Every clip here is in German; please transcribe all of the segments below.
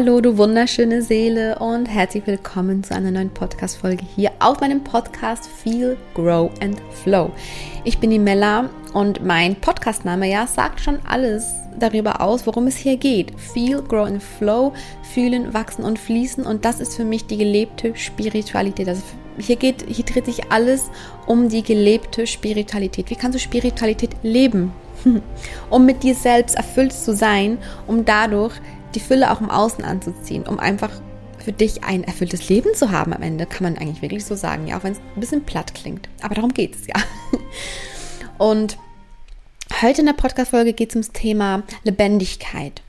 Hallo, du wunderschöne Seele und herzlich willkommen zu einer neuen Podcast-Folge hier auf meinem Podcast Feel, Grow and Flow. Ich bin die Mella und mein Podcastname ja sagt schon alles darüber aus, worum es hier geht. Feel, Grow and Flow, fühlen, wachsen und fließen und das ist für mich die gelebte Spiritualität. Also hier geht, hier dreht sich alles um die gelebte Spiritualität. Wie kannst du Spiritualität leben? um mit dir selbst erfüllt zu sein, um dadurch die Fülle auch im Außen anzuziehen, um einfach für dich ein erfülltes Leben zu haben am Ende, kann man eigentlich wirklich so sagen, ja, auch wenn es ein bisschen platt klingt. Aber darum geht es ja. Und heute in der Podcast-Folge geht es ums Thema Lebendigkeit.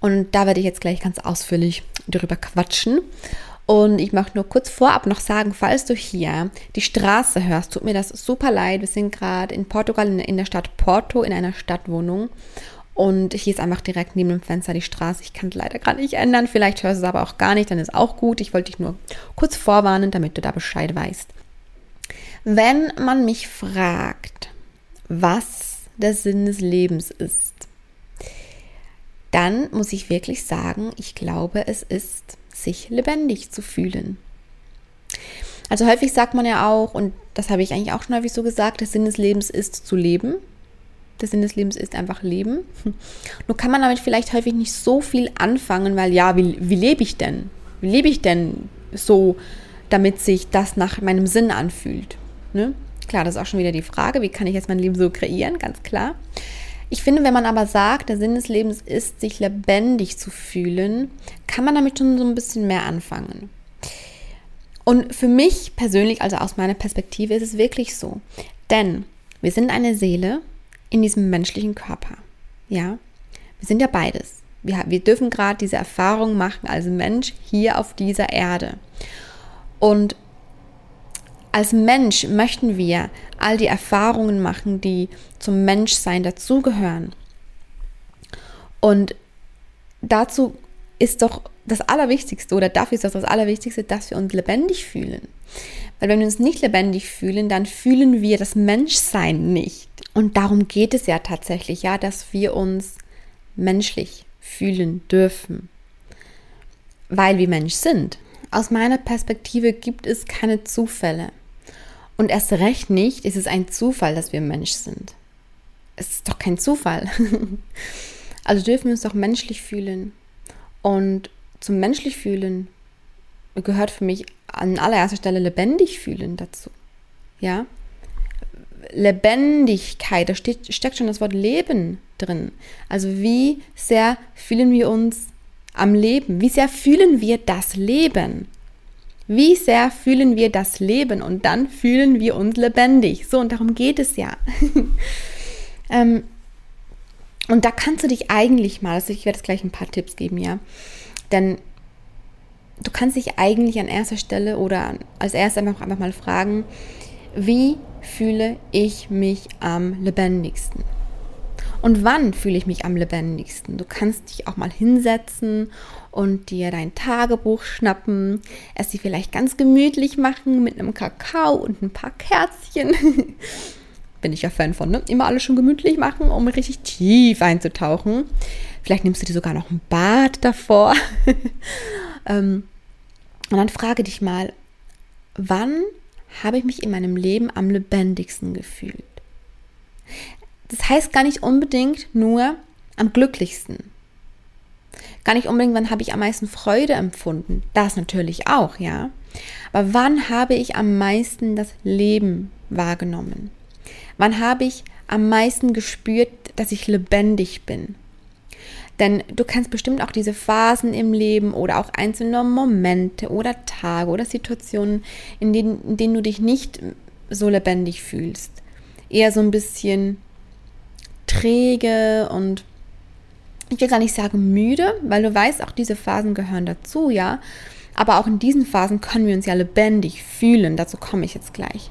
Und da werde ich jetzt gleich ganz ausführlich darüber quatschen. Und ich möchte nur kurz vorab noch sagen, falls du hier die Straße hörst, tut mir das super leid. Wir sind gerade in Portugal in der Stadt Porto in einer Stadtwohnung. Und hier ist einfach direkt neben dem Fenster die Straße. Ich kann es leider gerade nicht ändern. Vielleicht hörst du es aber auch gar nicht, dann ist auch gut. Ich wollte dich nur kurz vorwarnen, damit du da Bescheid weißt. Wenn man mich fragt, was der Sinn des Lebens ist, dann muss ich wirklich sagen, ich glaube, es ist sich lebendig zu fühlen. Also häufig sagt man ja auch, und das habe ich eigentlich auch schon häufig so gesagt, der Sinn des Lebens ist zu leben. Der Sinn des Lebens ist einfach Leben. Nur kann man damit vielleicht häufig nicht so viel anfangen, weil ja, wie, wie lebe ich denn? Wie lebe ich denn so, damit sich das nach meinem Sinn anfühlt? Ne? Klar, das ist auch schon wieder die Frage, wie kann ich jetzt mein Leben so kreieren, ganz klar. Ich finde, wenn man aber sagt, der Sinn des Lebens ist, sich lebendig zu fühlen, kann man damit schon so ein bisschen mehr anfangen. Und für mich persönlich, also aus meiner Perspektive, ist es wirklich so. Denn wir sind eine Seele in diesem menschlichen Körper. Ja, wir sind ja beides. Wir, wir dürfen gerade diese Erfahrung machen als Mensch hier auf dieser Erde. Und als Mensch möchten wir all die Erfahrungen machen, die zum Menschsein dazugehören. Und dazu ist doch das Allerwichtigste oder dafür ist das das Allerwichtigste, dass wir uns lebendig fühlen. Weil wenn wir uns nicht lebendig fühlen, dann fühlen wir das Menschsein nicht. Und darum geht es ja tatsächlich, ja, dass wir uns menschlich fühlen dürfen. Weil wir Mensch sind. Aus meiner Perspektive gibt es keine Zufälle. Und erst recht nicht ist es ein Zufall, dass wir Mensch sind. Es ist doch kein Zufall. also dürfen wir uns doch menschlich fühlen. Und zum menschlich fühlen gehört für mich an allererster Stelle lebendig fühlen dazu. Ja? Lebendigkeit, da steht, steckt schon das Wort Leben drin. Also wie sehr fühlen wir uns am Leben? Wie sehr fühlen wir das Leben? Wie sehr fühlen wir das Leben und dann fühlen wir uns lebendig. So, und darum geht es ja. ähm, und da kannst du dich eigentlich mal, also ich werde jetzt gleich ein paar Tipps geben, ja. Denn du kannst dich eigentlich an erster Stelle oder als erstes einfach, einfach mal fragen, wie fühle ich mich am lebendigsten? Und wann fühle ich mich am lebendigsten? Du kannst dich auch mal hinsetzen und dir dein Tagebuch schnappen, es dir vielleicht ganz gemütlich machen mit einem Kakao und ein paar Kerzchen. Bin ich ja Fan von, ne? Immer alles schon gemütlich machen, um richtig tief einzutauchen. Vielleicht nimmst du dir sogar noch ein Bad davor. ähm, und dann frage dich mal, wann habe ich mich in meinem Leben am lebendigsten gefühlt? das heißt gar nicht unbedingt nur am glücklichsten. Gar nicht unbedingt, wann habe ich am meisten Freude empfunden. Das natürlich auch, ja. Aber wann habe ich am meisten das Leben wahrgenommen? Wann habe ich am meisten gespürt, dass ich lebendig bin? Denn du kennst bestimmt auch diese Phasen im Leben oder auch einzelne Momente oder Tage oder Situationen, in denen, in denen du dich nicht so lebendig fühlst. Eher so ein bisschen träge und ich will gar nicht sagen müde, weil du weißt, auch diese Phasen gehören dazu, ja. Aber auch in diesen Phasen können wir uns ja lebendig fühlen. Dazu komme ich jetzt gleich.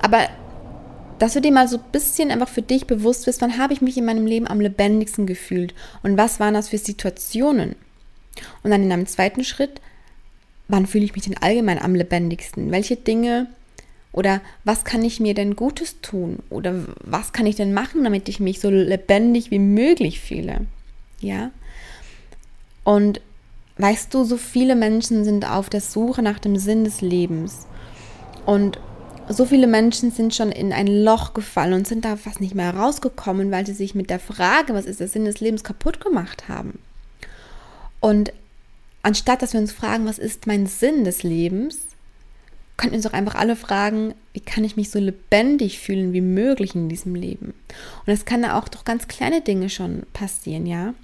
Aber dass du dir mal so ein bisschen einfach für dich bewusst bist, wann habe ich mich in meinem Leben am lebendigsten gefühlt und was waren das für Situationen? Und dann in einem zweiten Schritt, wann fühle ich mich denn allgemein am lebendigsten? Welche Dinge oder was kann ich mir denn Gutes tun? Oder was kann ich denn machen, damit ich mich so lebendig wie möglich fühle? Ja. Und weißt du, so viele Menschen sind auf der Suche nach dem Sinn des Lebens. Und so viele Menschen sind schon in ein Loch gefallen und sind da fast nicht mehr rausgekommen, weil sie sich mit der Frage, was ist der Sinn des Lebens, kaputt gemacht haben. Und anstatt dass wir uns fragen, was ist mein Sinn des Lebens, könnten wir uns auch einfach alle fragen, wie kann ich mich so lebendig fühlen wie möglich in diesem Leben? Und das kann da auch durch ganz kleine Dinge schon passieren, ja.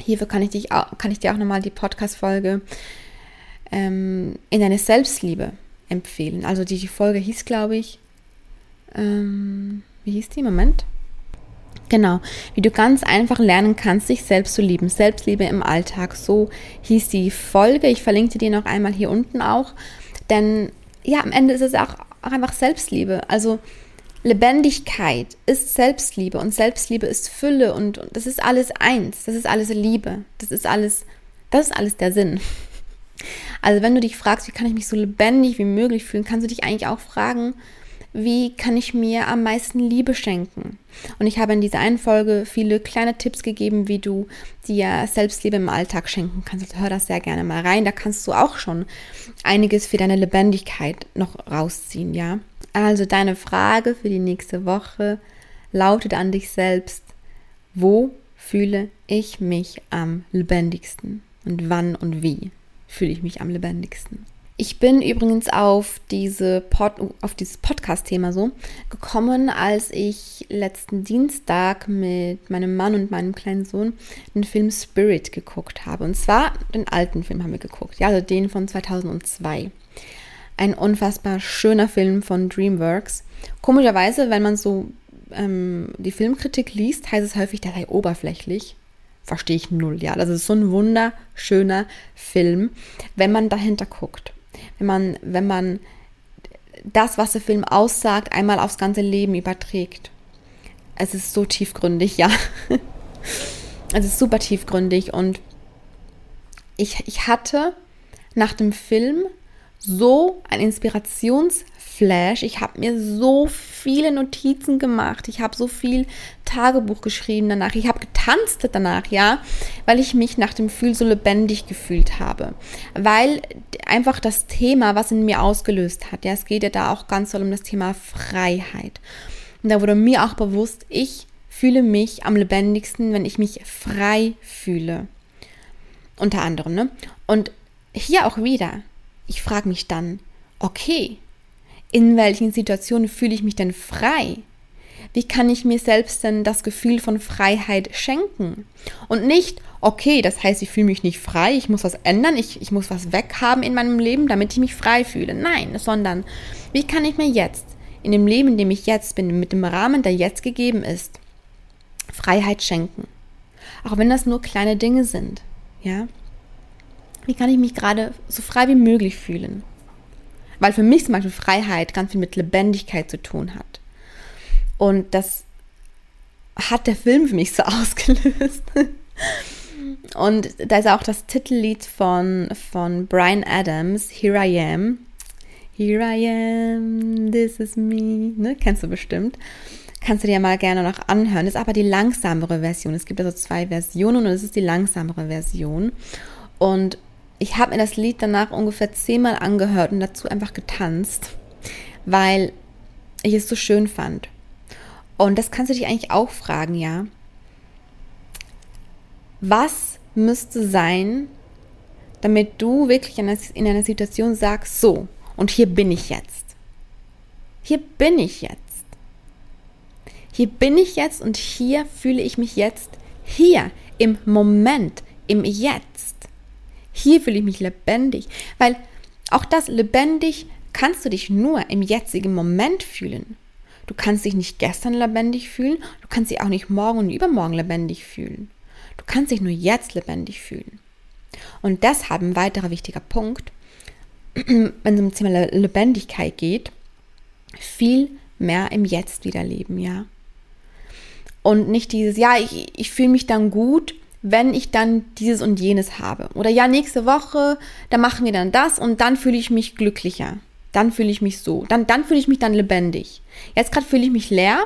Hierfür kann ich, dich auch, kann ich dir auch nochmal die Podcast-Folge ähm, in deine Selbstliebe empfehlen. Also die, Folge hieß, glaube ich, ähm, wie hieß die? Moment. Genau, wie du ganz einfach lernen kannst, dich selbst zu lieben. Selbstliebe im Alltag. So hieß die Folge. Ich verlinke dir noch einmal hier unten auch. Denn ja, am Ende ist es auch, auch einfach Selbstliebe. Also Lebendigkeit ist Selbstliebe und Selbstliebe ist Fülle und, und das ist alles eins. Das ist alles Liebe. Das ist alles, das ist alles der Sinn. Also wenn du dich fragst, wie kann ich mich so lebendig wie möglich fühlen, kannst du dich eigentlich auch fragen, wie kann ich mir am meisten Liebe schenken? Und ich habe in dieser einen Folge viele kleine Tipps gegeben, wie du dir Selbstliebe im Alltag schenken kannst. Also hör das sehr gerne mal rein. Da kannst du auch schon einiges für deine Lebendigkeit noch rausziehen, ja? Also deine Frage für die nächste Woche lautet an dich selbst, wo fühle ich mich am lebendigsten? Und wann und wie fühle ich mich am lebendigsten? Ich bin übrigens auf, diese Pod, auf dieses Podcast-Thema so gekommen, als ich letzten Dienstag mit meinem Mann und meinem kleinen Sohn den Film Spirit geguckt habe. Und zwar den alten Film haben wir geguckt, ja, also den von 2002. Ein unfassbar schöner Film von DreamWorks. Komischerweise, wenn man so ähm, die Filmkritik liest, heißt es häufig, der sei oberflächlich verstehe ich null, ja. Das ist so ein wunderschöner Film, wenn man dahinter guckt wenn man, wenn man das, was der Film aussagt, einmal aufs ganze Leben überträgt. Es ist so tiefgründig, ja. es ist super tiefgründig und ich, ich hatte nach dem Film so ein Inspirationsflash. Ich habe mir so viele Notizen gemacht. Ich habe so viel Tagebuch geschrieben danach. Ich habe getanzt danach, ja, weil ich mich nach dem Gefühl so lebendig gefühlt habe. Weil einfach das Thema, was in mir ausgelöst hat, ja, es geht ja da auch ganz toll um das Thema Freiheit. Und da wurde mir auch bewusst, ich fühle mich am lebendigsten, wenn ich mich frei fühle. Unter anderem, ne? Und hier auch wieder, ich frage mich dann, okay, in welchen Situationen fühle ich mich denn frei? Wie kann ich mir selbst denn das Gefühl von Freiheit schenken? Und nicht, okay, das heißt, ich fühle mich nicht frei, ich muss was ändern, ich, ich muss was weghaben in meinem Leben, damit ich mich frei fühle. Nein, sondern wie kann ich mir jetzt, in dem Leben, in dem ich jetzt bin, mit dem Rahmen, der jetzt gegeben ist, Freiheit schenken? Auch wenn das nur kleine Dinge sind, ja? Wie kann ich mich gerade so frei wie möglich fühlen? Weil für mich zum Beispiel Freiheit ganz viel mit Lebendigkeit zu tun hat. Und das hat der Film für mich so ausgelöst. Und da ist auch das Titellied von, von Brian Adams, Here I Am. Here I am, this is me. Ne? Kennst du bestimmt. Kannst du dir mal gerne noch anhören. Das ist aber die langsamere Version. Es gibt also zwei Versionen und es ist die langsamere Version. Und ich habe mir das Lied danach ungefähr zehnmal angehört und dazu einfach getanzt, weil ich es so schön fand. Und das kannst du dich eigentlich auch fragen, ja. Was müsste sein, damit du wirklich in einer Situation sagst, so, und hier bin ich jetzt. Hier bin ich jetzt. Hier bin ich jetzt und hier fühle ich mich jetzt hier im Moment, im Jetzt. Hier fühle ich mich lebendig, weil auch das lebendig kannst du dich nur im jetzigen Moment fühlen. Du kannst dich nicht gestern lebendig fühlen, du kannst dich auch nicht morgen und übermorgen lebendig fühlen. Du kannst dich nur jetzt lebendig fühlen. Und deshalb ein weiterer wichtiger Punkt, wenn es um Thema Lebendigkeit geht, viel mehr im Jetzt wieder leben, ja. Und nicht dieses, ja, ich, ich fühle mich dann gut, wenn ich dann dieses und jenes habe. Oder ja, nächste Woche, da machen wir dann das und dann fühle ich mich glücklicher. Dann fühle ich mich so. Dann, dann fühle ich mich dann lebendig. Jetzt gerade fühle ich mich leer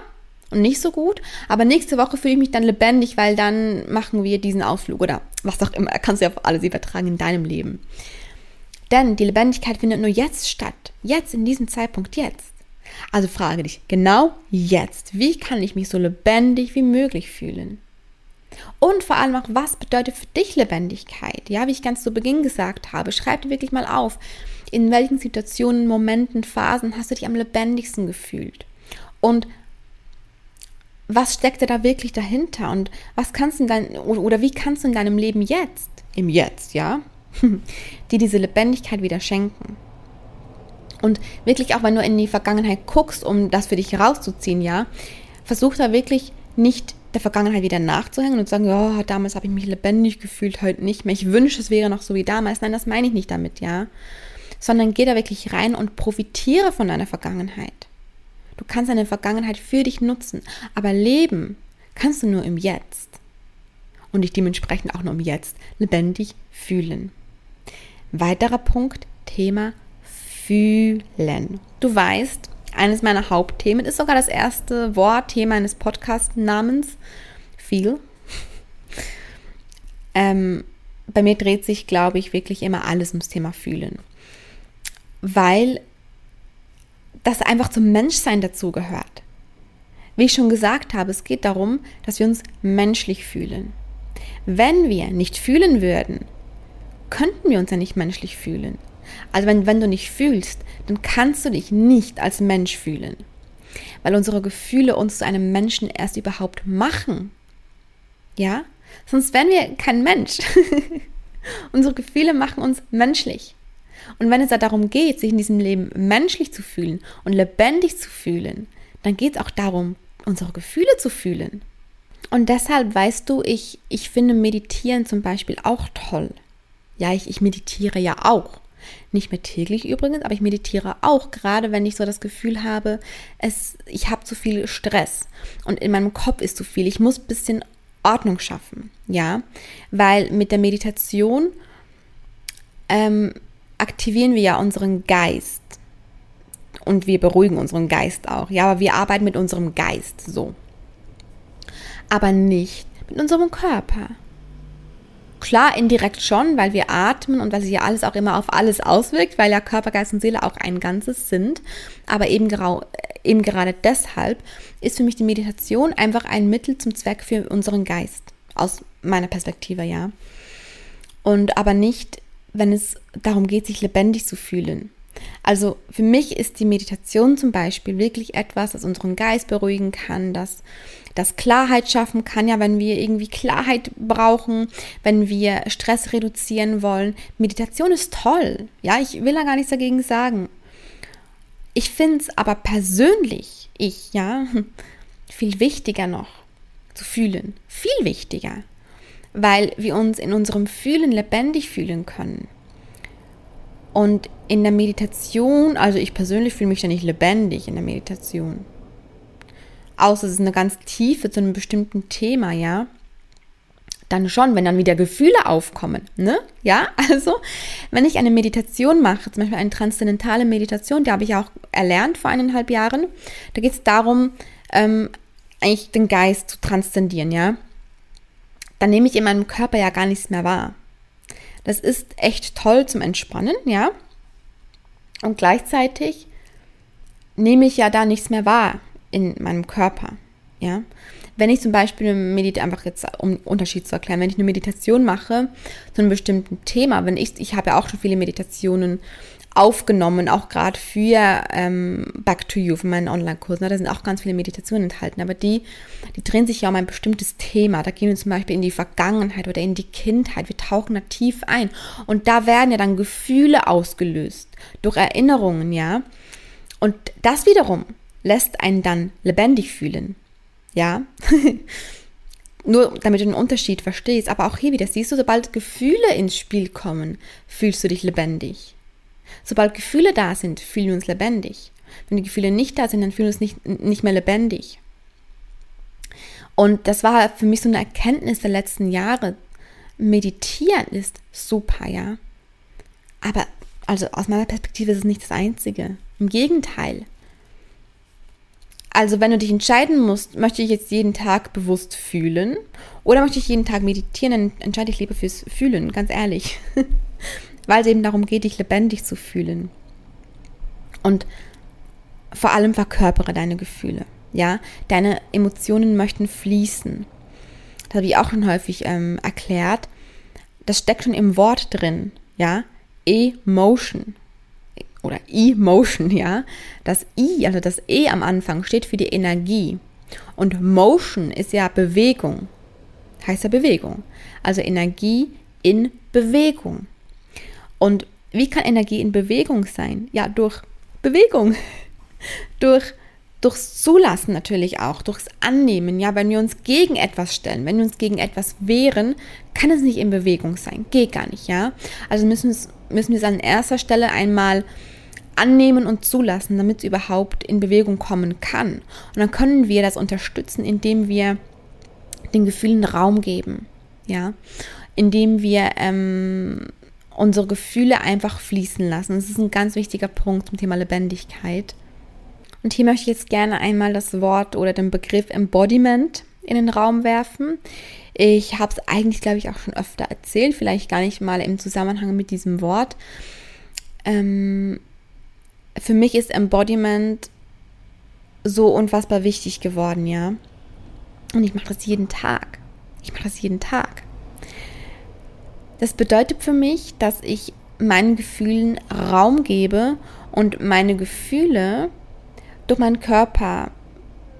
und nicht so gut, aber nächste Woche fühle ich mich dann lebendig, weil dann machen wir diesen Ausflug oder was auch immer, kannst du ja auf alles übertragen in deinem Leben. Denn die Lebendigkeit findet nur jetzt statt, jetzt in diesem Zeitpunkt jetzt. Also frage dich genau jetzt, wie kann ich mich so lebendig wie möglich fühlen? Und vor allem auch, was bedeutet für dich Lebendigkeit? Ja, wie ich ganz zu Beginn gesagt habe, schreib dir wirklich mal auf, in welchen Situationen, Momenten, Phasen hast du dich am lebendigsten gefühlt? Und was steckt da wirklich dahinter? Und was kannst du in dein, oder wie kannst du in deinem Leben jetzt, im Jetzt, ja, dir diese Lebendigkeit wieder schenken? Und wirklich auch, wenn du in die Vergangenheit guckst, um das für dich rauszuziehen, ja, versuch da wirklich nicht der Vergangenheit wieder nachzuhängen und zu sagen, ja, damals habe ich mich lebendig gefühlt, heute nicht mehr. Ich wünsche, es wäre noch so wie damals. Nein, das meine ich nicht damit, ja sondern geh da wirklich rein und profitiere von deiner Vergangenheit. Du kannst deine Vergangenheit für dich nutzen, aber leben kannst du nur im Jetzt und dich dementsprechend auch nur im Jetzt lebendig fühlen. Weiterer Punkt, Thema fühlen. Du weißt, eines meiner Hauptthemen ist sogar das erste Wort, Thema eines Podcast-Namens, Feel. Ähm, bei mir dreht sich, glaube ich, wirklich immer alles ums Thema Fühlen weil das einfach zum Menschsein dazugehört. Wie ich schon gesagt habe, es geht darum, dass wir uns menschlich fühlen. Wenn wir nicht fühlen würden, könnten wir uns ja nicht menschlich fühlen. Also wenn, wenn du nicht fühlst, dann kannst du dich nicht als Mensch fühlen. Weil unsere Gefühle uns zu einem Menschen erst überhaupt machen. Ja? Sonst wären wir kein Mensch. unsere Gefühle machen uns menschlich. Und wenn es da darum geht, sich in diesem Leben menschlich zu fühlen und lebendig zu fühlen, dann geht es auch darum, unsere Gefühle zu fühlen. Und deshalb weißt du, ich, ich finde Meditieren zum Beispiel auch toll. Ja, ich, ich meditiere ja auch. Nicht mehr täglich übrigens, aber ich meditiere auch, gerade wenn ich so das Gefühl habe, es, ich habe zu viel Stress und in meinem Kopf ist zu viel. Ich muss ein bisschen Ordnung schaffen, ja, weil mit der Meditation ähm, aktivieren wir ja unseren Geist. Und wir beruhigen unseren Geist auch. Ja, aber wir arbeiten mit unserem Geist so. Aber nicht mit unserem Körper. Klar, indirekt schon, weil wir atmen und weil sich ja alles auch immer auf alles auswirkt, weil ja Körper, Geist und Seele auch ein Ganzes sind. Aber eben, eben gerade deshalb ist für mich die Meditation einfach ein Mittel zum Zweck für unseren Geist. Aus meiner Perspektive, ja. Und aber nicht wenn es darum geht, sich lebendig zu fühlen. Also für mich ist die Meditation zum Beispiel wirklich etwas, das unseren Geist beruhigen kann, das, das Klarheit schaffen kann, ja, wenn wir irgendwie Klarheit brauchen, wenn wir Stress reduzieren wollen. Meditation ist toll, ja, ich will da gar nichts dagegen sagen. Ich finde es aber persönlich, ich, ja, viel wichtiger noch zu fühlen, viel wichtiger weil wir uns in unserem Fühlen lebendig fühlen können. Und in der Meditation, also ich persönlich fühle mich da nicht lebendig in der Meditation. Außer es ist eine ganz tiefe zu einem bestimmten Thema, ja. Dann schon, wenn dann wieder Gefühle aufkommen, ne? Ja, also, wenn ich eine Meditation mache, zum Beispiel eine transzendentale Meditation, die habe ich auch erlernt vor eineinhalb Jahren, da geht es darum, ähm, eigentlich den Geist zu transzendieren, ja dann nehme ich in meinem Körper ja gar nichts mehr wahr. Das ist echt toll zum Entspannen, ja. Und gleichzeitig nehme ich ja da nichts mehr wahr in meinem Körper, ja. Wenn ich zum Beispiel eine Meditation, einfach jetzt um Unterschied zu erklären, wenn ich eine Meditation mache zu einem bestimmten Thema, wenn ich, ich habe ja auch schon viele Meditationen aufgenommen, auch gerade für ähm, Back to You, für meinen Online-Kurs. Ne? Da sind auch ganz viele Meditationen enthalten, aber die, die drehen sich ja um ein bestimmtes Thema. Da gehen wir zum Beispiel in die Vergangenheit oder in die Kindheit. Wir tauchen da tief ein. Und da werden ja dann Gefühle ausgelöst durch Erinnerungen, ja. Und das wiederum lässt einen dann lebendig fühlen. Ja. Nur damit du den Unterschied verstehst. Aber auch hier wieder siehst du, sobald Gefühle ins Spiel kommen, fühlst du dich lebendig. Sobald Gefühle da sind, fühlen wir uns lebendig. Wenn die Gefühle nicht da sind, dann fühlen wir uns nicht, nicht mehr lebendig. Und das war für mich so eine Erkenntnis der letzten Jahre. Meditieren ist super, ja. Aber also aus meiner Perspektive ist es nicht das Einzige. Im Gegenteil. Also wenn du dich entscheiden musst, möchte ich jetzt jeden Tag bewusst fühlen oder möchte ich jeden Tag meditieren, dann entscheide ich lieber fürs Fühlen, ganz ehrlich. Weil es eben darum geht, dich lebendig zu fühlen. Und vor allem verkörpere deine Gefühle. Ja, deine Emotionen möchten fließen. Das habe ich auch schon häufig ähm, erklärt. Das steckt schon im Wort drin. Ja, Emotion oder Emotion, ja. Das I, also das E am Anfang steht für die Energie. Und Motion ist ja Bewegung. Heißt ja Bewegung. Also Energie in Bewegung. Und wie kann Energie in Bewegung sein? Ja, durch Bewegung. durch durchs Zulassen natürlich auch, durchs Annehmen. Ja, wenn wir uns gegen etwas stellen, wenn wir uns gegen etwas wehren, kann es nicht in Bewegung sein. Geht gar nicht, ja. Also müssen, müssen wir es an erster Stelle einmal annehmen und zulassen, damit es überhaupt in Bewegung kommen kann. Und dann können wir das unterstützen, indem wir den Gefühlen Raum geben, ja, indem wir ähm, unsere Gefühle einfach fließen lassen. Das ist ein ganz wichtiger Punkt zum Thema Lebendigkeit. Und hier möchte ich jetzt gerne einmal das Wort oder den Begriff Embodiment in den Raum werfen. Ich habe es eigentlich, glaube ich, auch schon öfter erzählt, vielleicht gar nicht mal im Zusammenhang mit diesem Wort. Ähm, für mich ist Embodiment so unfassbar wichtig geworden, ja. Und ich mache das jeden Tag. Ich mache das jeden Tag. Das bedeutet für mich, dass ich meinen Gefühlen Raum gebe und meine Gefühle durch meinen Körper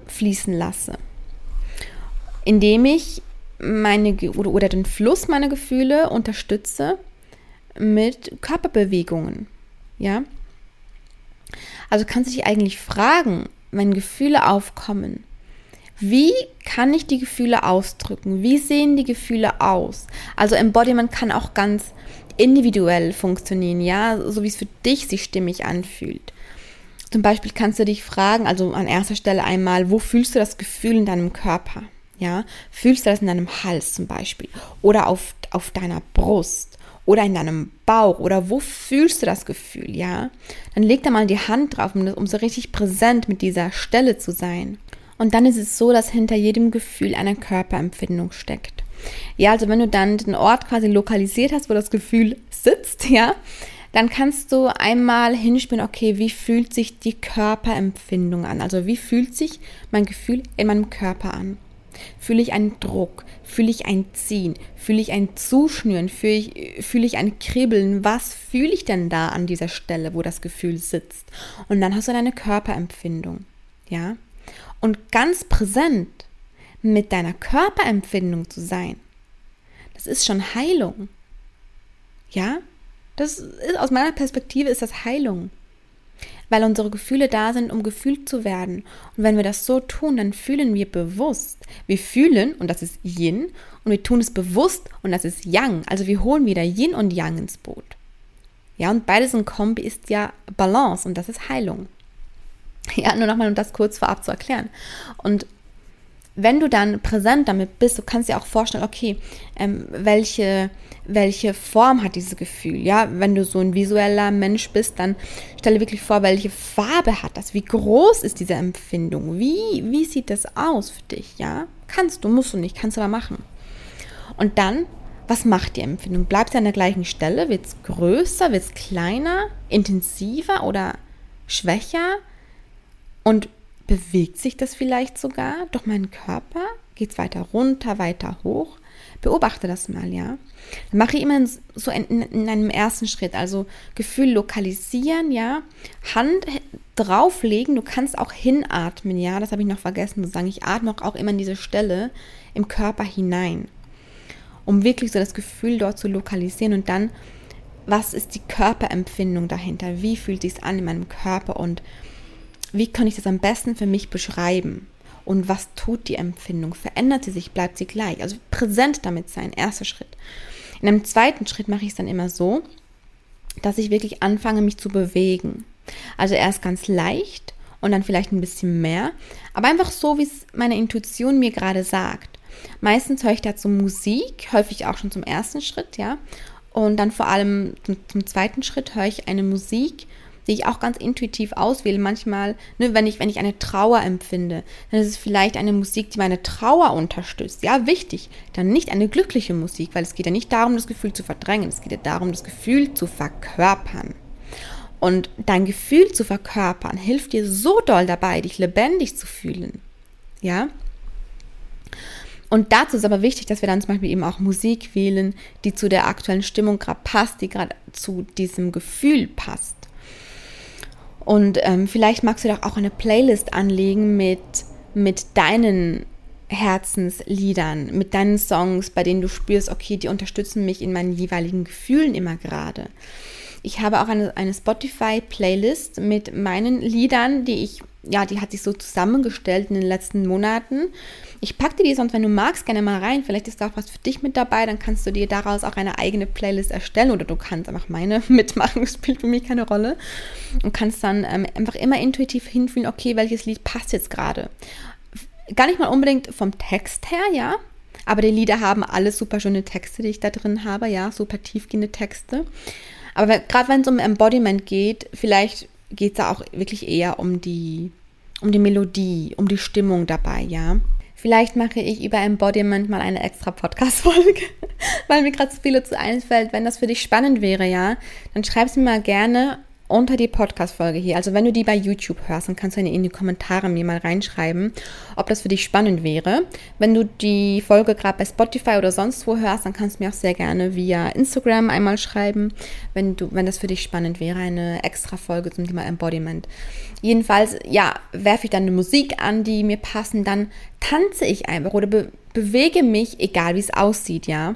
fließen lasse. Indem ich meine oder, oder den Fluss meiner Gefühle unterstütze mit Körperbewegungen. Ja? Also kannst du dich eigentlich fragen, wenn Gefühle aufkommen, wie kann ich die Gefühle ausdrücken? Wie sehen die Gefühle aus? Also Embodiment kann auch ganz individuell funktionieren, ja, so wie es für dich sich stimmig anfühlt. Zum Beispiel kannst du dich fragen, also an erster Stelle einmal, wo fühlst du das Gefühl in deinem Körper? Ja, fühlst du das in deinem Hals zum Beispiel oder auf, auf deiner Brust oder in deinem Bauch oder wo fühlst du das Gefühl, ja? Dann leg da mal die Hand drauf, um, um so richtig präsent mit dieser Stelle zu sein. Und dann ist es so, dass hinter jedem Gefühl eine Körperempfindung steckt. Ja, also wenn du dann den Ort quasi lokalisiert hast, wo das Gefühl sitzt, ja, dann kannst du einmal hinspielen, okay, wie fühlt sich die Körperempfindung an? Also wie fühlt sich mein Gefühl in meinem Körper an? Fühle ich einen Druck? Fühle ich ein Ziehen? Fühle ich ein Zuschnüren? Fühle ich, fühle ich ein Kribbeln? Was fühle ich denn da an dieser Stelle, wo das Gefühl sitzt? Und dann hast du deine Körperempfindung. Ja? Und ganz präsent mit deiner Körperempfindung zu sein, das ist schon Heilung. Ja? Das ist aus meiner Perspektive ist das Heilung weil unsere Gefühle da sind, um gefühlt zu werden. Und wenn wir das so tun, dann fühlen wir bewusst. Wir fühlen, und das ist Yin, und wir tun es bewusst, und das ist Yang. Also wir holen wieder Yin und Yang ins Boot. Ja, und beides in Kombi ist ja Balance, und das ist Heilung. Ja, nur nochmal, um das kurz vorab zu erklären. Und wenn du dann präsent damit bist, du kannst dir auch vorstellen, okay, ähm, welche, welche Form hat dieses Gefühl? Ja, wenn du so ein visueller Mensch bist, dann stelle wirklich vor, welche Farbe hat das? Wie groß ist diese Empfindung? Wie, wie sieht das aus für dich? Ja, kannst du, musst du nicht, kannst du da machen. Und dann, was macht die Empfindung? Bleibt sie an der gleichen Stelle? Wird es größer? Wird es kleiner? Intensiver oder schwächer? Und Bewegt sich das vielleicht sogar durch meinen Körper? Geht es weiter runter, weiter hoch? Beobachte das mal, ja. Dann mache ich immer so in, in, einem ersten Schritt, also Gefühl lokalisieren, ja. Hand drauflegen, du kannst auch hinatmen, ja. Das habe ich noch vergessen zu sagen. Ich atme auch immer in diese Stelle im Körper hinein, um wirklich so das Gefühl dort zu lokalisieren und dann, was ist die Körperempfindung dahinter? Wie fühlt sich an in meinem Körper und wie kann ich das am besten für mich beschreiben? Und was tut die Empfindung? Verändert sie sich? Bleibt sie gleich? Also präsent damit sein, erster Schritt. In einem zweiten Schritt mache ich es dann immer so, dass ich wirklich anfange, mich zu bewegen. Also erst ganz leicht und dann vielleicht ein bisschen mehr, aber einfach so, wie es meine Intuition mir gerade sagt. Meistens höre ich dazu Musik, häufig auch schon zum ersten Schritt, ja. Und dann vor allem zum, zum zweiten Schritt höre ich eine Musik, die ich auch ganz intuitiv auswähle. Manchmal, ne, wenn ich, wenn ich eine Trauer empfinde, dann ist es vielleicht eine Musik, die meine Trauer unterstützt. Ja, wichtig. Dann nicht eine glückliche Musik, weil es geht ja nicht darum, das Gefühl zu verdrängen. Es geht ja darum, das Gefühl zu verkörpern. Und dein Gefühl zu verkörpern hilft dir so doll dabei, dich lebendig zu fühlen. Ja? Und dazu ist aber wichtig, dass wir dann zum Beispiel eben auch Musik wählen, die zu der aktuellen Stimmung gerade passt, die gerade zu diesem Gefühl passt. Und ähm, vielleicht magst du doch auch eine Playlist anlegen mit, mit deinen Herzensliedern, mit deinen Songs, bei denen du spürst, okay, die unterstützen mich in meinen jeweiligen Gefühlen immer gerade. Ich habe auch eine, eine Spotify-Playlist mit meinen Liedern, die ich, ja, die hat sich so zusammengestellt in den letzten Monaten. Ich packe dir die sonst, wenn du magst, gerne mal rein. Vielleicht ist da auch was für dich mit dabei. Dann kannst du dir daraus auch eine eigene Playlist erstellen oder du kannst einfach meine mitmachen. Das spielt für mich keine Rolle. Und kannst dann ähm, einfach immer intuitiv hinfühlen, okay, welches Lied passt jetzt gerade. Gar nicht mal unbedingt vom Text her, ja. Aber die Lieder haben alle super schöne Texte, die ich da drin habe, ja, super tiefgehende Texte. Aber gerade wenn es um Embodiment geht, vielleicht geht es da auch wirklich eher um die, um die Melodie, um die Stimmung dabei, ja. Vielleicht mache ich über Embodiment mal eine extra Podcast-Folge, weil mir gerade so viele zu einfällt. Wenn das für dich spannend wäre, ja, dann schreib es mir mal gerne unter die Podcast-Folge hier. Also wenn du die bei YouTube hörst, dann kannst du in die Kommentare mir mal reinschreiben, ob das für dich spannend wäre. Wenn du die Folge gerade bei Spotify oder sonst wo hörst, dann kannst du mir auch sehr gerne via Instagram einmal schreiben, wenn du, wenn das für dich spannend wäre, eine extra Folge zum Thema Embodiment. Jedenfalls, ja, werfe ich dann eine Musik an, die mir passen, dann tanze ich einfach oder be bewege mich, egal wie es aussieht, ja.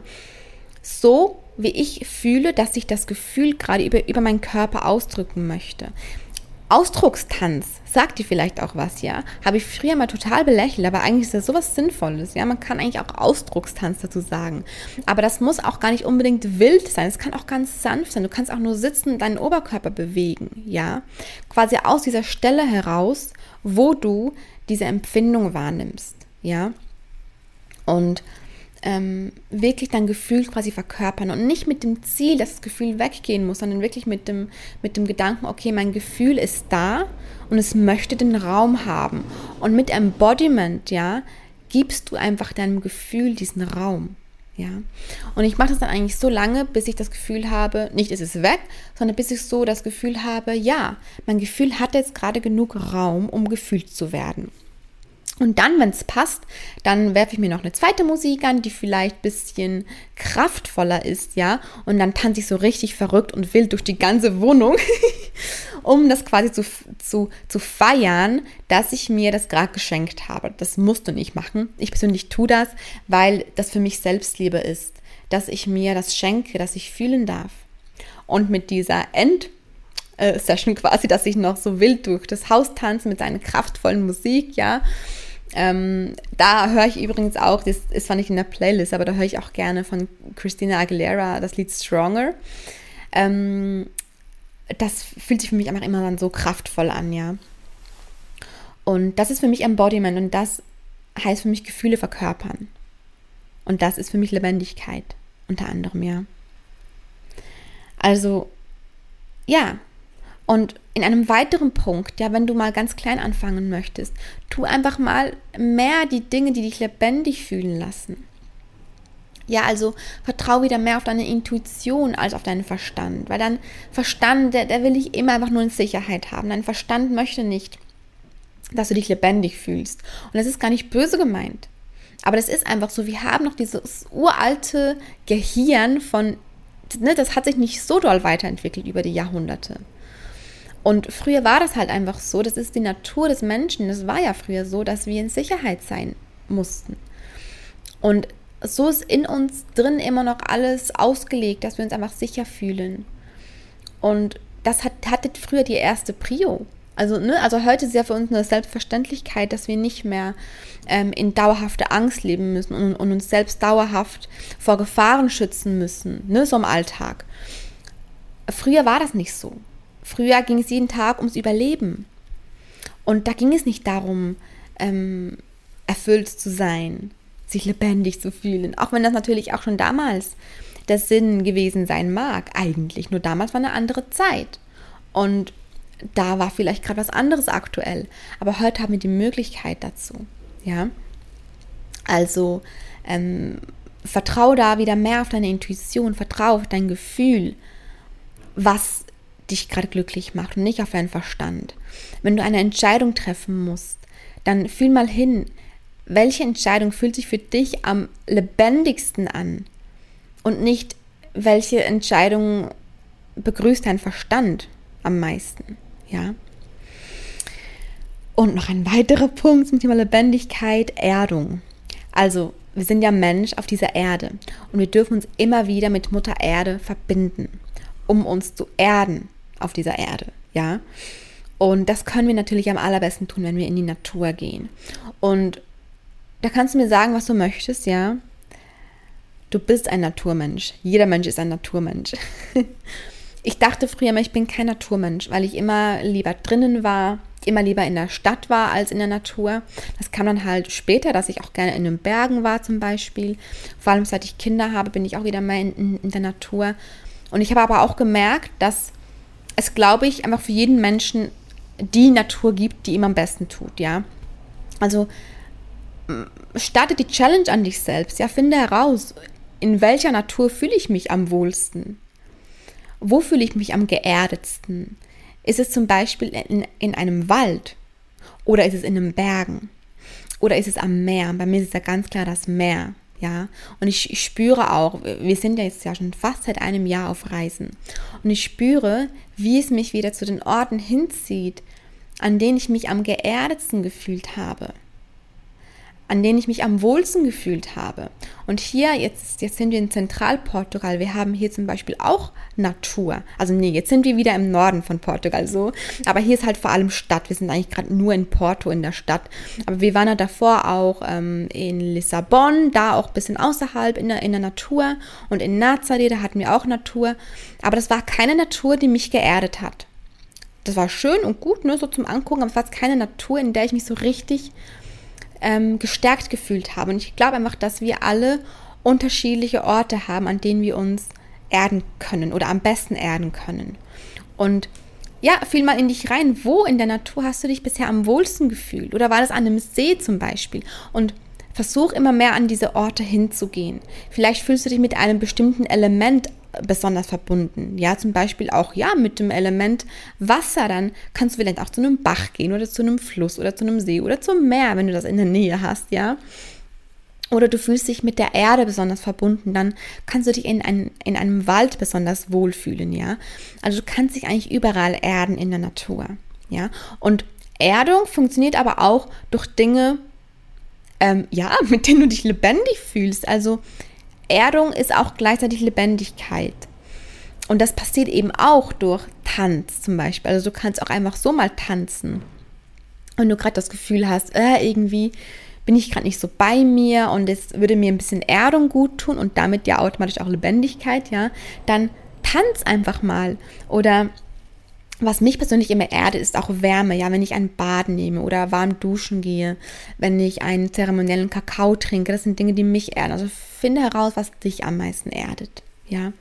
So wie ich fühle, dass ich das Gefühl gerade über, über meinen Körper ausdrücken möchte. Ausdruckstanz, sagt dir vielleicht auch was, ja? Habe ich früher mal total belächelt, aber eigentlich ist das sowas Sinnvolles, ja? Man kann eigentlich auch Ausdruckstanz dazu sagen. Aber das muss auch gar nicht unbedingt wild sein, es kann auch ganz sanft sein. Du kannst auch nur sitzen und deinen Oberkörper bewegen, ja? Quasi aus dieser Stelle heraus, wo du diese Empfindung wahrnimmst, ja? Und ähm, wirklich dein Gefühl quasi verkörpern und nicht mit dem Ziel, dass das Gefühl weggehen muss, sondern wirklich mit dem, mit dem Gedanken, okay, mein Gefühl ist da und es möchte den Raum haben. Und mit Embodiment, ja, gibst du einfach deinem Gefühl diesen Raum. Ja. Und ich mache das dann eigentlich so lange, bis ich das Gefühl habe, nicht ist es weg, sondern bis ich so das Gefühl habe, ja, mein Gefühl hat jetzt gerade genug Raum, um gefühlt zu werden. Und dann, wenn es passt, dann werfe ich mir noch eine zweite Musik an, die vielleicht ein bisschen kraftvoller ist, ja. Und dann tanze ich so richtig verrückt und wild durch die ganze Wohnung, um das quasi zu, zu, zu feiern, dass ich mir das gerade geschenkt habe. Das musst du nicht machen. Ich persönlich tue das, weil das für mich Selbstliebe ist, dass ich mir das schenke, dass ich fühlen darf. Und mit dieser End- Session quasi, dass ich noch so wild durch das Haus tanze mit seiner kraftvollen Musik, ja. Ähm, da höre ich übrigens auch, das ist zwar nicht in der Playlist, aber da höre ich auch gerne von Christina Aguilera das Lied Stronger. Ähm, das fühlt sich für mich einfach immer dann so kraftvoll an, ja. Und das ist für mich Embodiment und das heißt für mich Gefühle verkörpern. Und das ist für mich Lebendigkeit, unter anderem, ja. Also, ja, und in einem weiteren Punkt, ja, wenn du mal ganz klein anfangen möchtest, tu einfach mal mehr die Dinge, die dich lebendig fühlen lassen. Ja, also vertraue wieder mehr auf deine Intuition als auf deinen Verstand, weil dein Verstand, der, der will dich immer einfach nur in Sicherheit haben. Dein Verstand möchte nicht, dass du dich lebendig fühlst. Und das ist gar nicht böse gemeint. Aber das ist einfach so, wir haben noch dieses uralte Gehirn von, ne, das hat sich nicht so doll weiterentwickelt über die Jahrhunderte. Und früher war das halt einfach so, das ist die Natur des Menschen, das war ja früher so, dass wir in Sicherheit sein mussten. Und so ist in uns drin immer noch alles ausgelegt, dass wir uns einfach sicher fühlen. Und das hat, hatte früher die erste Prio. Also, ne, also heute ist ja für uns eine Selbstverständlichkeit, dass wir nicht mehr ähm, in dauerhafter Angst leben müssen und, und, uns selbst dauerhaft vor Gefahren schützen müssen, ne, so im Alltag. Früher war das nicht so. Früher ging es jeden Tag ums Überleben. Und da ging es nicht darum, ähm, erfüllt zu sein, sich lebendig zu fühlen. Auch wenn das natürlich auch schon damals der Sinn gewesen sein mag, eigentlich. Nur damals war eine andere Zeit. Und da war vielleicht gerade was anderes aktuell. Aber heute haben wir die Möglichkeit dazu. Ja. Also ähm, vertraue da wieder mehr auf deine Intuition, vertraue auf dein Gefühl, was dich gerade glücklich macht und nicht auf deinen Verstand. Wenn du eine Entscheidung treffen musst, dann fühl mal hin, welche Entscheidung fühlt sich für dich am lebendigsten an und nicht, welche Entscheidung begrüßt dein Verstand am meisten, ja? Und noch ein weiterer Punkt zum Thema Lebendigkeit, Erdung. Also, wir sind ja Mensch auf dieser Erde und wir dürfen uns immer wieder mit Mutter Erde verbinden, um uns zu erden auf dieser Erde, ja? Und das können wir natürlich am allerbesten tun, wenn wir in die Natur gehen. Und da kannst du mir sagen, was du möchtest, ja. Du bist ein Naturmensch. Jeder Mensch ist ein Naturmensch. ich dachte früher immer, ich bin kein Naturmensch, weil ich immer lieber drinnen war, immer lieber in der Stadt war als in der Natur. Das kam dann halt später, dass ich auch gerne in den Bergen war zum Beispiel. Vor allem seit ich Kinder habe, bin ich auch wieder mehr in, in, in der Natur. Und ich habe aber auch gemerkt, dass es, glaube ich, einfach für jeden Menschen die Natur gibt, die ihm am besten tut, ja. Also starte die Challenge an dich selbst. Ja, finde heraus, in welcher Natur fühle ich mich am wohlsten? Wo fühle ich mich am geerdetsten? Ist es zum Beispiel in, in einem Wald? Oder ist es in den Bergen? Oder ist es am Meer? Bei mir ist es ja ganz klar das Meer. Ja, und ich, spüre auch, wir sind ja jetzt ja schon fast seit einem Jahr auf Reisen. Und ich spüre, wie es mich wieder zu den Orten hinzieht, an denen ich mich am geerdetsten gefühlt habe an denen ich mich am wohlsten gefühlt habe. Und hier, jetzt, jetzt sind wir in Zentralportugal, wir haben hier zum Beispiel auch Natur. Also nee, jetzt sind wir wieder im Norden von Portugal so. Aber hier ist halt vor allem Stadt. Wir sind eigentlich gerade nur in Porto in der Stadt. Aber wir waren ja davor auch ähm, in Lissabon, da auch ein bisschen außerhalb in der, in der Natur. Und in Nazaré, da hatten wir auch Natur. Aber das war keine Natur, die mich geerdet hat. Das war schön und gut, nur ne, so zum Angucken, aber es war keine Natur, in der ich mich so richtig ähm, gestärkt gefühlt habe. Und ich glaube einfach, dass wir alle unterschiedliche Orte haben, an denen wir uns erden können oder am besten erden können. Und ja, fühl mal in dich rein. Wo in der Natur hast du dich bisher am wohlsten gefühlt? Oder war das an einem See zum Beispiel? Und versuch immer mehr an diese Orte hinzugehen. Vielleicht fühlst du dich mit einem bestimmten Element besonders verbunden. Ja, zum Beispiel auch ja mit dem Element Wasser. Dann kannst du vielleicht auch zu einem Bach gehen oder zu einem Fluss oder zu einem See oder zum Meer, wenn du das in der Nähe hast, ja. Oder du fühlst dich mit der Erde besonders verbunden, dann kannst du dich in, ein, in einem Wald besonders wohlfühlen, ja. Also du kannst dich eigentlich überall erden in der Natur, ja. Und Erdung funktioniert aber auch durch Dinge, ähm, ja, mit denen du dich lebendig fühlst. Also Erdung ist auch gleichzeitig Lebendigkeit. Und das passiert eben auch durch Tanz zum Beispiel. Also du kannst auch einfach so mal tanzen. Und du gerade das Gefühl hast, äh, irgendwie bin ich gerade nicht so bei mir und es würde mir ein bisschen Erdung gut tun und damit ja automatisch auch Lebendigkeit, ja, dann tanz einfach mal. Oder was mich persönlich immer erdet, ist auch Wärme. Ja, wenn ich ein Bad nehme oder warm duschen gehe, wenn ich einen zeremoniellen Kakao trinke, das sind Dinge, die mich erden. Also finde heraus, was dich am meisten erdet. Ja.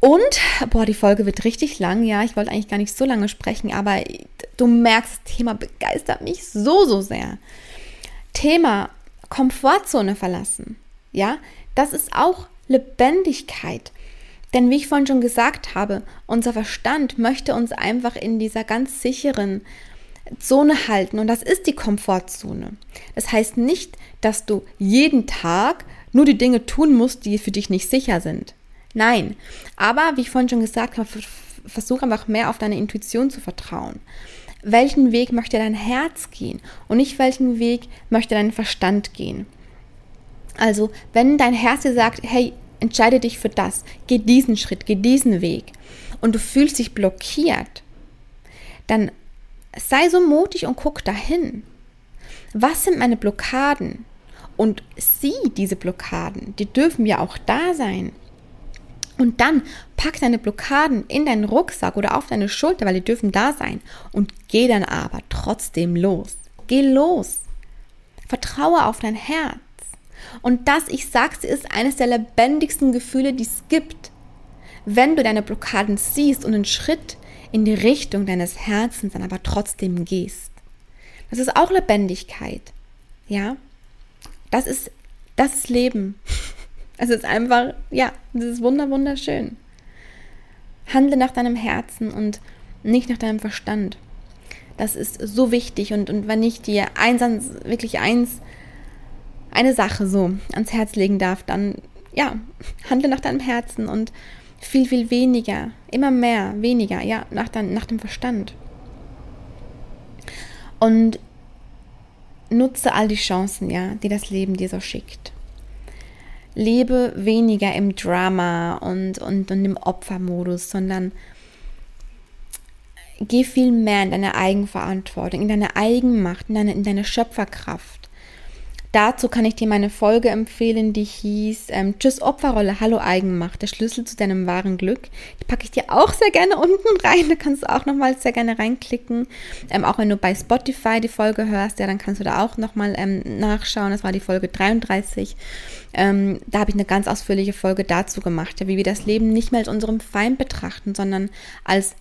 Und, boah, die Folge wird richtig lang. Ja, ich wollte eigentlich gar nicht so lange sprechen, aber du merkst, das Thema begeistert mich so, so sehr. Thema Komfortzone verlassen. Ja, das ist auch Lebendigkeit. Denn wie ich vorhin schon gesagt habe, unser Verstand möchte uns einfach in dieser ganz sicheren Zone halten und das ist die Komfortzone. Das heißt nicht, dass du jeden Tag nur die Dinge tun musst, die für dich nicht sicher sind. Nein, aber wie ich vorhin schon gesagt habe, versuch einfach mehr auf deine Intuition zu vertrauen. Welchen Weg möchte dein Herz gehen und nicht welchen Weg möchte dein Verstand gehen? Also, wenn dein Herz dir sagt, hey, entscheide dich für das, geh diesen Schritt, geh diesen Weg und du fühlst dich blockiert, dann sei so mutig und guck dahin. Was sind meine Blockaden? Und sieh diese Blockaden, die dürfen ja auch da sein. Und dann pack deine Blockaden in deinen Rucksack oder auf deine Schulter, weil die dürfen da sein. Und geh dann aber trotzdem los. Geh los. Vertraue auf dein Herz. Und das, ich sag's dir, ist eines der lebendigsten Gefühle, die es gibt. Wenn du deine Blockaden siehst und einen Schritt in die Richtung deines Herzens dann aber trotzdem gehst. Das ist auch Lebendigkeit. Ja, das ist, das ist Leben. Es ist einfach, ja, das ist wunder, wunderschön. Handle nach deinem Herzen und nicht nach deinem Verstand. Das ist so wichtig und, und wenn ich dir eins, wirklich eins, eine Sache so ans Herz legen darf, dann ja, handle nach deinem Herzen und viel, viel weniger, immer mehr, weniger, ja, nach, dein, nach dem Verstand. Und nutze all die Chancen, ja, die das Leben dir so schickt. Lebe weniger im Drama und, und, und im Opfermodus, sondern geh viel mehr in deine Eigenverantwortung, in deine Eigenmacht, in deine, in deine Schöpferkraft. Dazu kann ich dir meine Folge empfehlen, die hieß ähm, Tschüss Opferrolle, Hallo Eigenmacht, der Schlüssel zu deinem wahren Glück. Die packe ich dir auch sehr gerne unten rein. Da kannst du auch nochmal sehr gerne reinklicken. Ähm, auch wenn du bei Spotify die Folge hörst, ja, dann kannst du da auch nochmal ähm, nachschauen. Das war die Folge 33. Ähm, da habe ich eine ganz ausführliche Folge dazu gemacht, ja, wie wir das Leben nicht mehr als unserem Feind betrachten, sondern als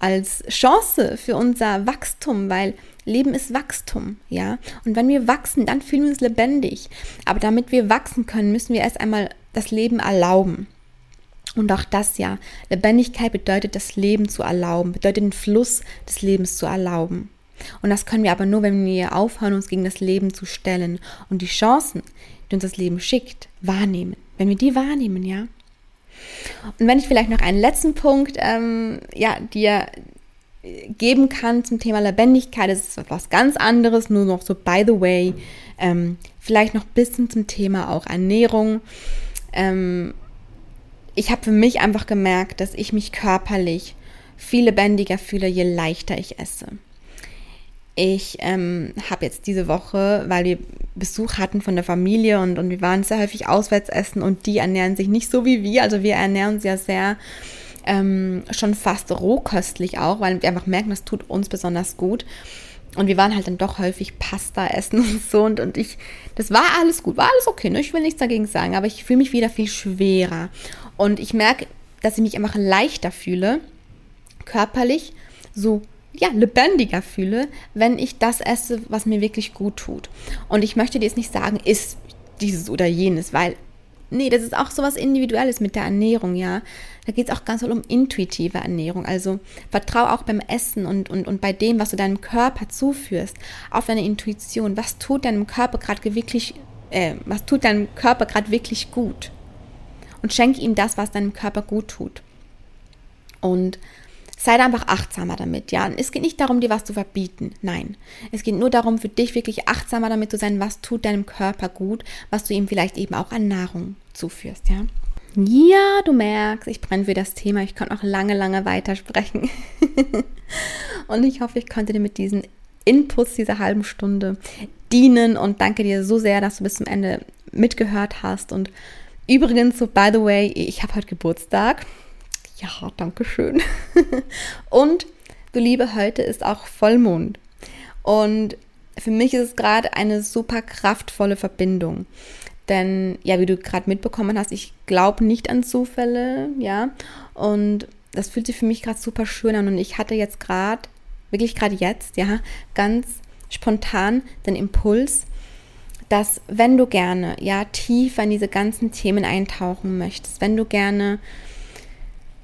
als Chance für unser Wachstum, weil Leben ist Wachstum, ja. Und wenn wir wachsen, dann fühlen wir uns lebendig. Aber damit wir wachsen können, müssen wir erst einmal das Leben erlauben. Und auch das ja. Lebendigkeit bedeutet, das Leben zu erlauben, bedeutet den Fluss des Lebens zu erlauben. Und das können wir aber nur, wenn wir aufhören, uns gegen das Leben zu stellen und die Chancen, die uns das Leben schickt, wahrnehmen. Wenn wir die wahrnehmen, ja, und wenn ich vielleicht noch einen letzten Punkt ähm, ja, dir geben kann zum Thema Lebendigkeit, das ist etwas ganz anderes, nur noch so by the way, ähm, vielleicht noch ein bisschen zum Thema auch Ernährung. Ähm, ich habe für mich einfach gemerkt, dass ich mich körperlich viel lebendiger fühle, je leichter ich esse. Ich ähm, habe jetzt diese Woche, weil wir Besuch hatten von der Familie und, und wir waren sehr häufig auswärts essen und die ernähren sich nicht so wie wir. Also wir ernähren uns ja sehr ähm, schon fast rohköstlich auch, weil wir einfach merken, das tut uns besonders gut. Und wir waren halt dann doch häufig Pasta essen und so. Und, und ich, das war alles gut, war alles okay, ne? ich will nichts dagegen sagen, aber ich fühle mich wieder viel schwerer. Und ich merke, dass ich mich einfach leichter fühle, körperlich, so ja, lebendiger fühle, wenn ich das esse, was mir wirklich gut tut. Und ich möchte dir jetzt nicht sagen, isst dieses oder jenes, weil, nee, das ist auch so was Individuelles mit der Ernährung, ja. Da geht es auch ganz viel um intuitive Ernährung. Also vertraue auch beim Essen und, und, und bei dem, was du deinem Körper zuführst, auf deine Intuition. Was tut deinem Körper gerade wirklich, äh, was tut deinem Körper gerade wirklich gut? Und schenke ihm das, was deinem Körper gut tut. Und Sei da einfach achtsamer damit, ja. Und es geht nicht darum, dir was zu verbieten. Nein. Es geht nur darum, für dich wirklich achtsamer damit zu sein, was tut deinem Körper gut, was du ihm vielleicht eben auch an Nahrung zuführst, ja. Ja, du merkst, ich brenne für das Thema. Ich konnte noch lange, lange weitersprechen. und ich hoffe, ich konnte dir mit diesen Inputs dieser halben Stunde dienen und danke dir so sehr, dass du bis zum Ende mitgehört hast. Und übrigens, so by the way, ich habe heute Geburtstag. Ja, danke schön. und du Liebe, heute ist auch Vollmond. Und für mich ist es gerade eine super kraftvolle Verbindung. Denn, ja, wie du gerade mitbekommen hast, ich glaube nicht an Zufälle, ja. Und das fühlt sich für mich gerade super schön an. Und ich hatte jetzt gerade, wirklich gerade jetzt, ja, ganz spontan den Impuls, dass wenn du gerne, ja, tiefer in diese ganzen Themen eintauchen möchtest, wenn du gerne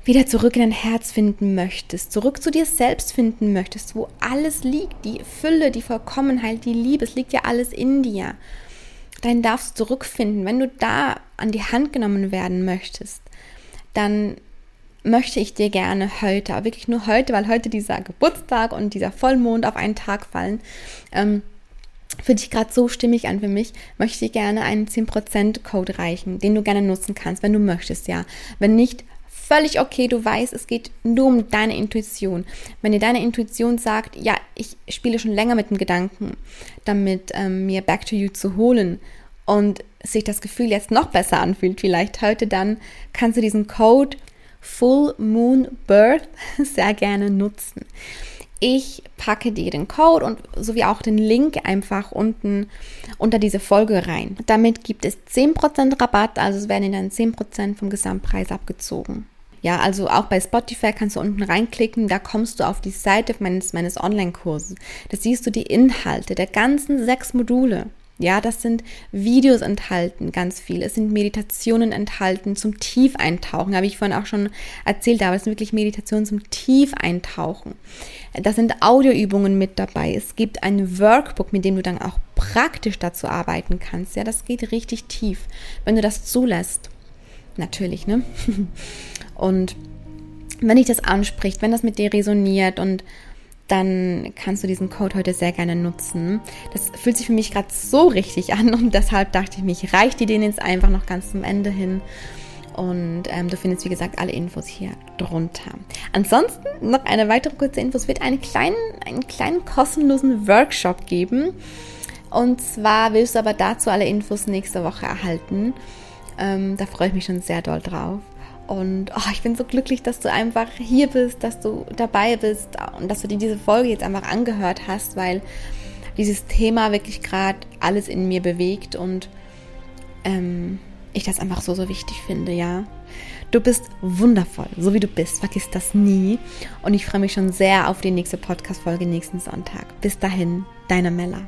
wieder zurück in dein Herz finden möchtest, zurück zu dir selbst finden möchtest, wo alles liegt, die Fülle, die Vollkommenheit, die Liebe, es liegt ja alles in dir, dann darfst du zurückfinden. Wenn du da an die Hand genommen werden möchtest, dann möchte ich dir gerne heute, aber wirklich nur heute, weil heute dieser Geburtstag und dieser Vollmond auf einen Tag fallen, ähm, für dich gerade so stimmig an für mich, möchte ich dir gerne einen 10% Code reichen, den du gerne nutzen kannst, wenn du möchtest, ja. Wenn nicht, völlig okay, du weißt, es geht nur um deine Intuition. Wenn dir deine Intuition sagt, ja, ich spiele schon länger mit dem Gedanken, damit ähm, mir Back to You zu holen und sich das Gefühl jetzt noch besser anfühlt, vielleicht heute, dann kannst du diesen Code Full Moon Birth sehr gerne nutzen. Ich packe dir den Code und sowie auch den Link einfach unten unter diese Folge rein. Damit gibt es 10% Rabatt, also es werden dann 10% vom Gesamtpreis abgezogen. Ja, also auch bei Spotify kannst du unten reinklicken, da kommst du auf die Seite meines, meines Online-Kurses. Da siehst du die Inhalte der ganzen sechs Module. Ja, das sind Videos enthalten, ganz viel. Es sind Meditationen enthalten zum Tiefeintauchen, habe ich vorhin auch schon erzählt, aber es sind wirklich Meditationen zum Tiefeintauchen. Da sind Audioübungen mit dabei. Es gibt ein Workbook, mit dem du dann auch praktisch dazu arbeiten kannst. Ja, das geht richtig tief, wenn du das zulässt. Natürlich, ne? Und wenn dich das anspricht, wenn das mit dir resoniert und dann kannst du diesen Code heute sehr gerne nutzen. Das fühlt sich für mich gerade so richtig an und deshalb dachte ich mir, ich reiche dir den jetzt einfach noch ganz zum Ende hin. Und ähm, du findest, wie gesagt, alle Infos hier drunter. Ansonsten noch eine weitere kurze Info. Es wird einen kleinen, einen kleinen kostenlosen Workshop geben. Und zwar willst du aber dazu alle Infos nächste Woche erhalten. Ähm, da freue ich mich schon sehr doll drauf. Und oh, ich bin so glücklich, dass du einfach hier bist, dass du dabei bist und dass du dir diese Folge jetzt einfach angehört hast, weil dieses Thema wirklich gerade alles in mir bewegt und ähm, ich das einfach so, so wichtig finde, ja. Du bist wundervoll, so wie du bist. Vergiss das nie. Und ich freue mich schon sehr auf die nächste Podcast-Folge nächsten Sonntag. Bis dahin, deine Mella.